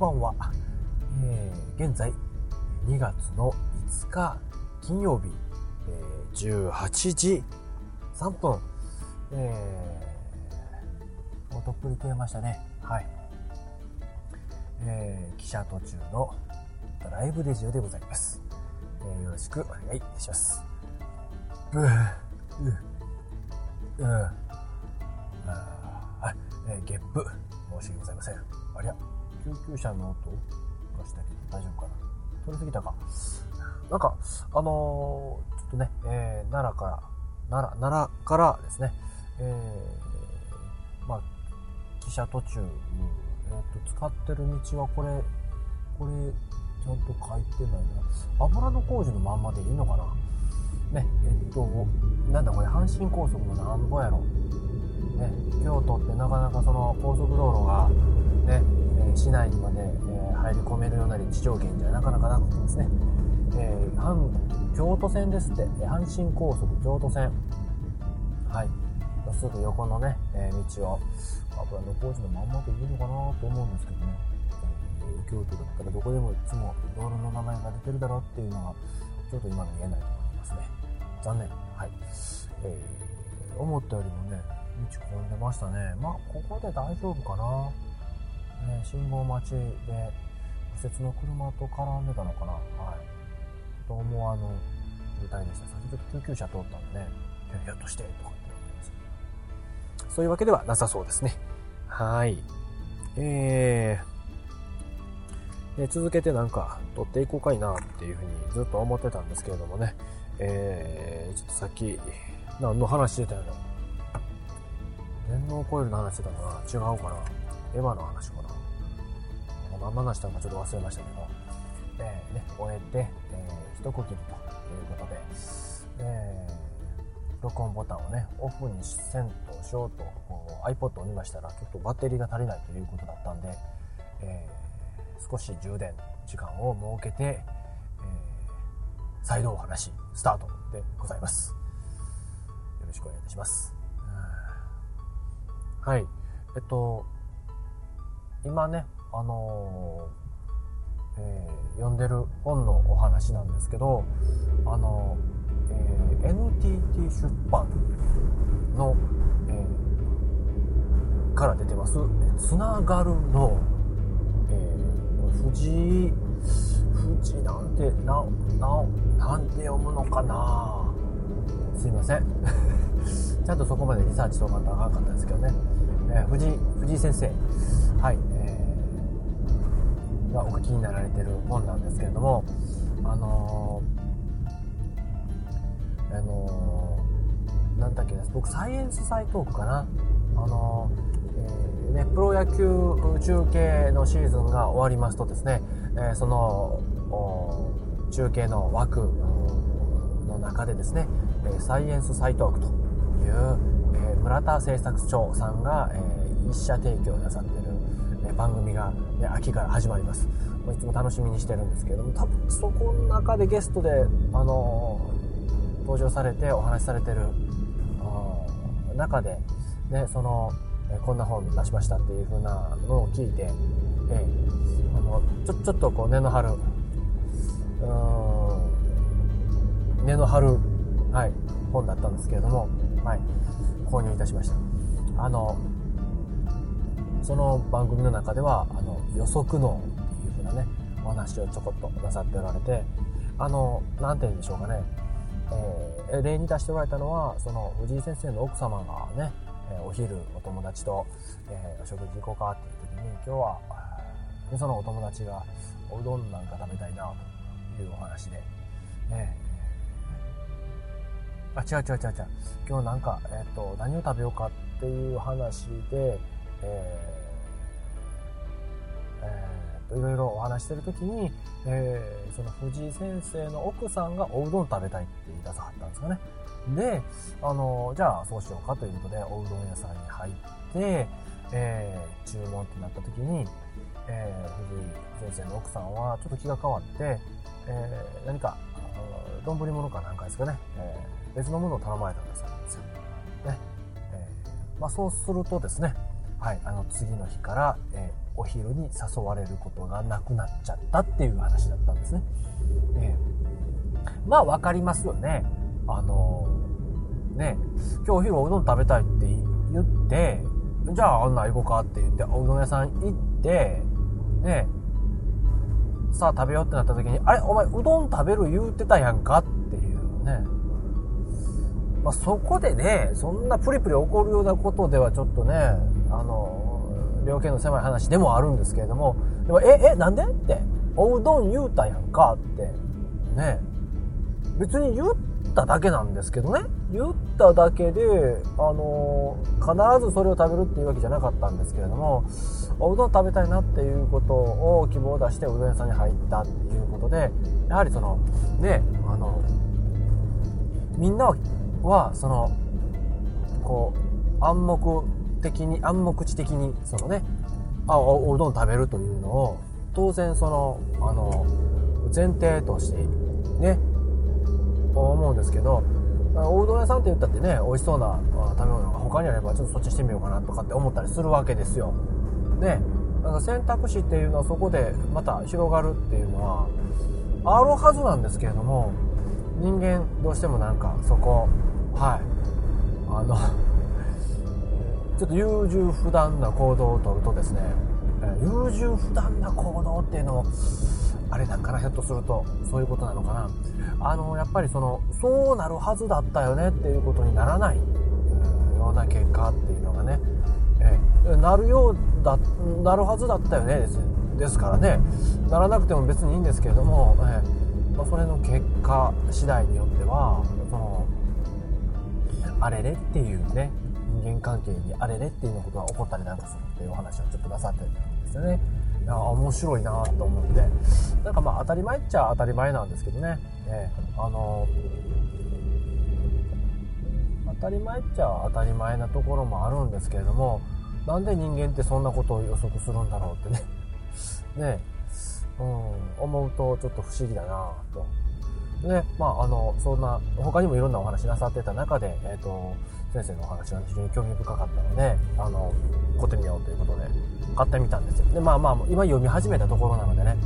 ばんは、えー、現在2月の5日金曜日、えー、18時3分、えー、もうとっぷり食えましたね。はい、えー、記者途中のライブデジオでございます、えー、よろしくお願いいたします。ブーううあはい、えー、ゲップ。申し訳ございません。ありゃ。救急車の音がしたけど大丈夫かな？取りすぎたかなんか、あのー、ちょっとね、えー、奈良から、奈良、奈良からですね、えー、まあ、汽車途中、えっ、と、使ってる道はこれ、これ、ちゃんと書いてないな。油の工事のまんまでいいのかな？ね、えっと、なんだこれ、阪神高速のなんぼやろ？ね、京都ってなかなかその高速道路が、ね、え市内にまで、え入り込めるような立地条件じゃなかなかなくてですね、えー、京都線ですって、阪神高速京都線。はい。すぐ横のね、えー、道を、油の工事のまんまでいいのかなと思うんですけどね、京都だったらどこでもいつも道路の名前が出てるだろうっていうのが、ちょっと今の言えないと思いますね。残念。はい。えー、思ったよりもね、道混んでましたね。まあ、ここで大丈夫かな。ね、信号待ちで、右折の車と絡んでたのかな。はい。と思わぬ渋滞でした。先ほど救急車通ったんでね、ひょっとしてとかって思いますそういうわけではなさそうですね。はい。えー、続けてなんか撮っていこうかいなっていうふうにずっと思ってたんですけれどもね、えー、ちょっとさっき、何の話してたやろ電脳コイルの話してたかな違うかなエヴァの話かな何の話したのかちょっと忘れましたけど、えー、ね、終えて、えー、一区切りということで、えー、録音ボタンをね、オフにせんとしようと iPod を見ましたら、ちょっとバッテリーが足りないということだったんで、えー、少し充電時間を設けて、えー、再度お話、スタートでございます。よろしくお願いいたします。はい。えっと、今ね、あのーえー、読んでる本のお話なんですけどあの、えー、NTT 出版の、えー、から出てます「つながるの」えー、藤井藤なんてなななんて読むのかなすいません。ちゃんとそこまでリサーチとかとあかんかったですけどね、えー、藤井藤井先生。はいえがお書きになられてる本なんですけれどもあのー、あのー、なんだっけな僕サイエンスサイトークかな。あのー、えー、ね、プロ野球中継のシーズンが終わりますとですね、えその中継の枠の中でですね、えサイエンスサイトークという、え村田製作長さんが、え一社提供なさってるえ番組が、ね、秋から始まります。いつも楽しみにしてるんですけれども、多分そこの中でゲストで、あの、登場されてお話しされてる中で、ね、その、えこんな本出しましたっていう風なのを聞いて、えー、あのちょちょっとこう根の張る、うん、根の張る、はい、本だったんですけれども、はい、購入いたしました。あの、その番組の中ではあの予測脳っていう風なねお話をちょこっとなさっておられてあの何て言うんでしょうかね、えー、例に出しておられたのはその藤井先生の奥様がね、えお昼お友達と、えー、お食事行こうかっていう時に今日はでそのお友達がおうどんなんか食べたいなというお話で、えー、あ違う違う違う違う今日なんか、えっ、ー、と何を食べようかっていう話でえーえー、いろいろお話してる時に、えー、その藤井先生の奥さんがおうどん食べたいって言い出さはったんですかね。で、あの、じゃあそうしようかということで、おうどん屋さんに入って、えー、注文ってなった時に、えー、藤井先生の奥さんはちょっと気が変わって、えー、何か、丼物かなんかですかね、えー、別のものを頼まれたんですよ。ね。えー、まあそうするとですね、はい、あの次の日から、えー、お昼に誘われることがなくなっちゃったっていう話だったんですね。えー、まあ分かりますよね。あのー、ね、今日お昼おうどん食べたいって言って、じゃああんな行こうかって言って、おうどん屋さん行って、ね、さあ食べようってなった時に、あれお前うどん食べる言うてたやんかっていうね。まあ、そこでね、そんなプリプリ起こるようなことではちょっとね、あの、量刑の狭い話でもあるんですけれども、でも、え、え、なんで？って、おうどん言うたやんかって、ね、別に言っただけなんですけどね、言っただけで、あの、必ずそれを食べるっていうわけじゃなかったんですけれども、おうどん食べたいなっていうことを希望を出してうどん屋さんに入ったっていうことで、やはりその、ね、あの、みんなは、はその、こう、暗黙的に、暗黙知的に、そのね、あ、おうどん食べるというのを、当然その、あの、前提として、ね、思うんですけど、おうどん屋さんって言ったってね、美味しそうな食べ物が他にあれば、ちょっとそっちしてみようかなとかって思ったりするわけですよ。ね、なんか選択肢っていうのはそこでまた広がるっていうのは、あるはずなんですけれども、人間どうしてもなんかそこ、はい、あの ちょっと優柔不断な行動をとるとですね、優柔不断な行動っていうのも、あれなんかな、ひょっとすると、そういうことなのかな。あの、やっぱりその、そうなるはずだったよねっていうことにならないような結果っていうのがね、えなるようだ、なるはずだったよねです。ですからね、ならなくても別にいいんですけれども、えまあ、それの結果次第によっては、あれれっていうね、人間関係にあれれっていうのことが起こったりなんかするっていうお話をちょっとなさってるんですよね。いや、面白いなと思って。なんかまあ当たり前っちゃ当たり前なんですけどね。ねあの、当たり前っちゃ当たり前なところもあるんですけれども、なんで人間ってそんなことを予測するんだろうってね。ねうん、思うとちょっと不思議だなと。で、まあ、あの、そんな、他にもいろんなお話なさってた中で、えっ、ー、と、先生のお話が非常に興味深かったので、あの、買ってみようということで、買ってみたんですよ。で、まあまあ、今読み始めたところなのでね、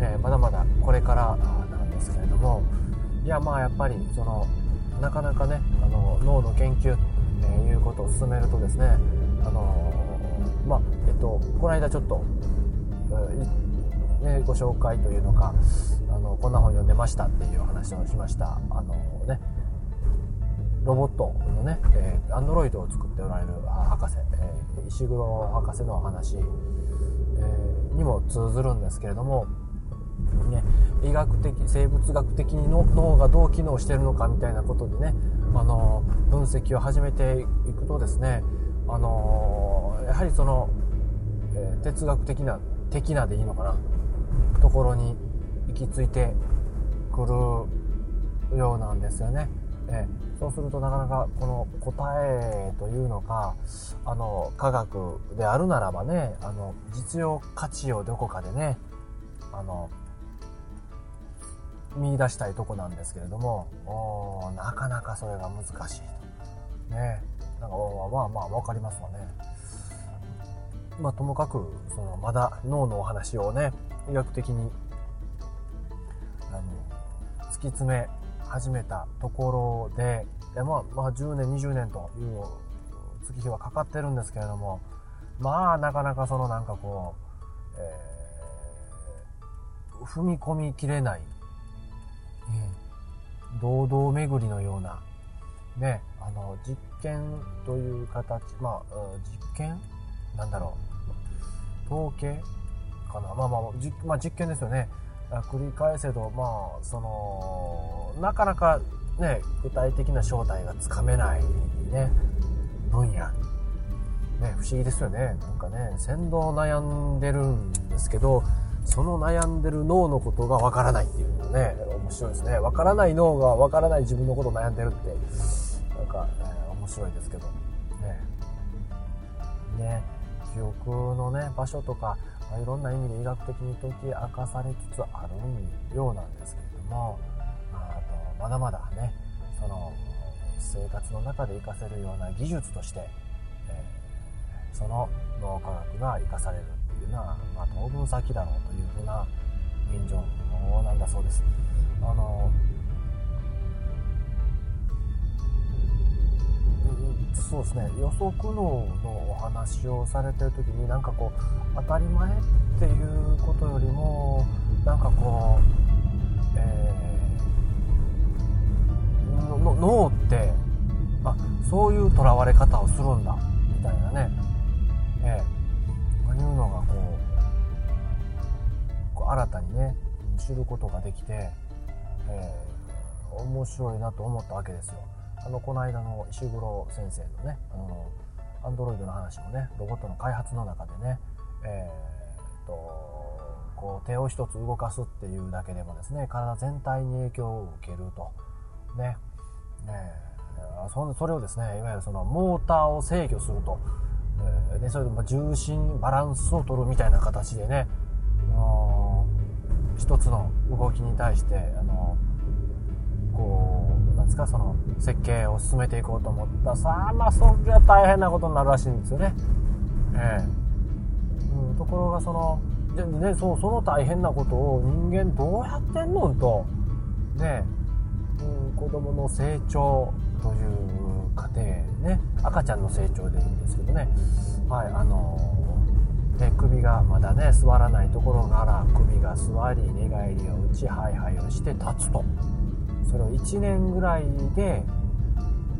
えー、まだまだこれからなんですけれども、いや、まあやっぱり、その、なかなかね、あの、脳の研究ということを進めるとですね、あの、まあ、えっと、この間ちょっと、ね、ご紹介というのか、の、こんな本読んでましたっていう話をしました。あのね、ロボットのね、えー、アンドロイドを作っておられる博士、えー、石黒博士のお話、えー、にも通ずるんですけれども、ね、医学的、生物学的に脳がどう機能してるのかみたいなことでね、あの、分析を始めていくとですね、あの、やはりその、え、哲学的な、的なでいいのかな、ところにき着いてくるようなんですよね。え、そうするとなかなかこの答えというのか、あの、科学であるならばね、あの、実用価値をどこかでね、あの、見出したいとこなんですけれども、おなかなかそれが難しいと。ね。なんか、まあまあ、わかりますわね。まあ、ともかく、その、まだ脳のお話をね、医学的に、あの、突き詰め始めたところで、でまあ、まあ、10年、20年という月日はかかってるんですけれども、まあ、なかなかそのなんかこう、えー、踏み込みきれない、うん、堂々巡りのような、ね、あの、実験という形、まあ、実験？なんだろう。統計？かな？まあまあ、まあ、実験ですよね。繰り返せど、まあ、その、なかなかね、具体的な正体がつかめないね、分野。ね、不思議ですよね。なんかね、先導悩んでるんですけど、その悩んでる脳のことがわからないっていうのね、面白いですね。わからない脳がわからない自分のことを悩んでるって、なんか、え面白いですけど。記憶のね、場所とかま、いろんな意味で医学的に解き明かされつつあるようなんですけれども、あとまだまだね、その生活の中で活かせるような技術として、えー、その脳科学が活かされるっていうのは、まあ、当分先だろうというふうな現状なんだそうです。あのそうですね。予測脳のお話をされてる時になんかこう当たり前っていうことよりもなんかこう、えー、脳ってあそういうとらわれ方をするんだみたいなね、えー、いうのがこうこう新たにね知ることができて、えー、面白いなと思ったわけですよ。あのこの間の石黒先生のねあのアンドロイドの話もねロボットの開発の中でね、えー、とこう手を一つ動かすっていうだけでもですね体全体に影響を受けると。ね。ね。そそれをですねいわゆるそのモーターを制御すると、えー、でそれで重心バランスを取るみたいな形でね一つの動きに対してあのですかその設計を進めていこうと思った。さあまあそりゃ大変なことになるらしいんですよね。ええ。うん、ところがそのでねそうその大変なことを人間どうやってんのんと。ね、うん、子供の成長という過程ね。赤ちゃんの成長でいいんですけどね。はいあので首がまだね座らないところから首が座り寝返りを打ちハイハイをして立つと。それを1年ぐらいで、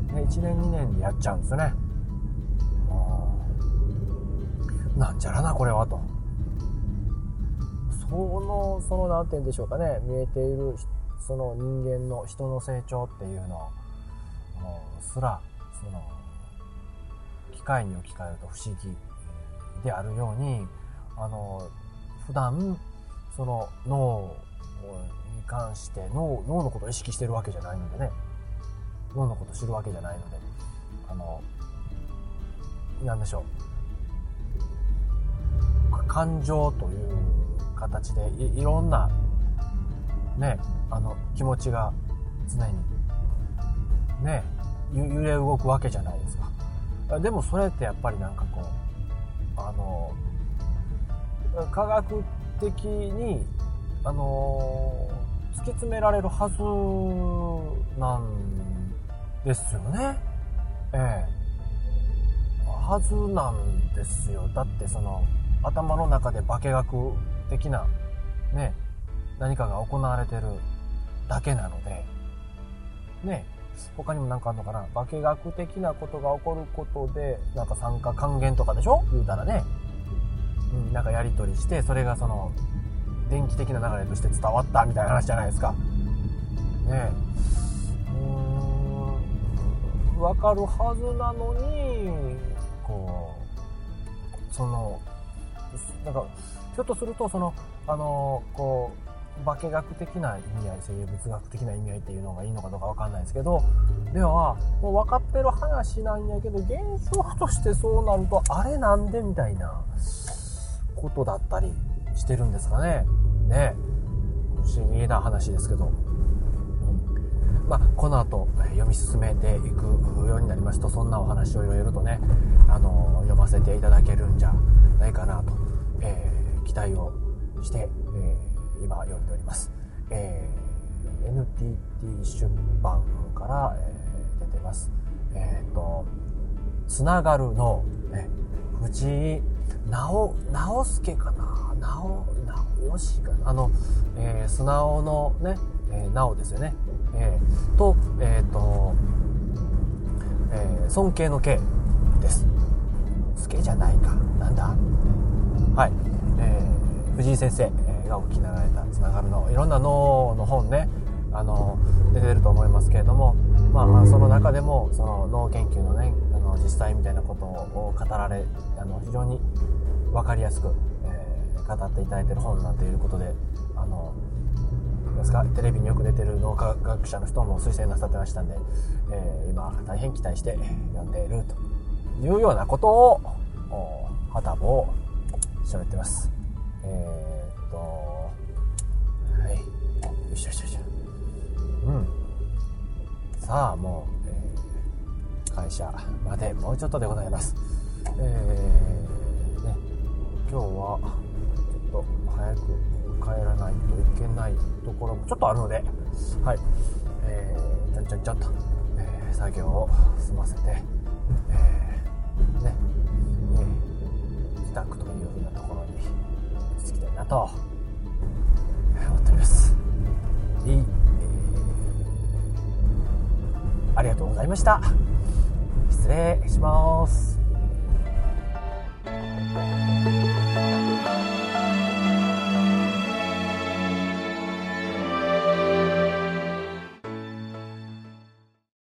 1年2年でやっちゃうんですよね。なんじゃらな、これは、と。その、その、なんて言うんでしょうかね、見えている、その人間の人の成長っていうのすら、その、機械に置き換えると不思議であるように、あの、普段、その脳に関して脳脳のことを意識してるわけじゃないのでね。脳のこと知るわけじゃないので。あの何でしょう。感情という形でいろんなねあの気持ちが常にね揺れ動くわけじゃないですか。でもそれってやっぱりなんかこうあの科学的にあの、突き詰められるはずなんですよね。ええはずなんですよ。だってその、頭の中で化学的な、ね、何かが行われてるだけなので、ね、他にも何かあるのかな？化学的なことが起こることで、なんか酸化還元とかでしょ？言うたらね。うん、なんかやり取りして、それがその、電気的な流れとして伝わったみたいな話じゃないですか。ねえ。うーん、わかるはずなのに、こう、その、なんか、ひょっとすると、その、あの、こう、化学的な意味合い、生物学的な意味合いっていうのがいいのかどうかわかんないですけど、では、もう分かってる話なんやけど、現象としてそうなると、あれなんでみたいなことだったりしてるんですかね。ね不思議な話ですけど。まあ、この後、読み進めていくようになりますと、そんなお話をいろいろとね、あの、読ませていただけるんじゃないかなと、えー、期待をして、えー、今読んでおります。えー、NTT 出版から、えー、出てます。えっ、ー、と、つながるの、ね、藤井直、直輔かな？直、直義かな？あの、えー、素直のね、えー、直ですよね。えー、と、えっ、ー、と、えー、尊敬の敬です。助じゃないか。なんだ？はい。えー、藤井先生がお聞きになられたつながるの、いろんな脳の本ね、あの、出てると思いますけれども、まあ、その中でも、その脳研究のね、の、実際みたいなことを語られ、あの、非常に分かりやすく、えー、語っていただいてる本なんていうことで、あの、ですか、テレビによく出てる脳科学者の人も推薦なさってましたんで、えー、今、大変期待して読んでいるというようなことを、はたぼを喋ってます。えー、っと、はい。よいしょよいしょよいしょ。うん。さあ、もう、会社までもうちょっとでございます。えー今日はちょっと早く帰らないといけないところもちょっとあるので、はい、えー、ちゃんちゃんちゃんと、えー、作業を済ませて、えー、ね、えー、自宅というふうなところに落ち着きたいなと、思っております。いい、ありがとうございました。失礼します。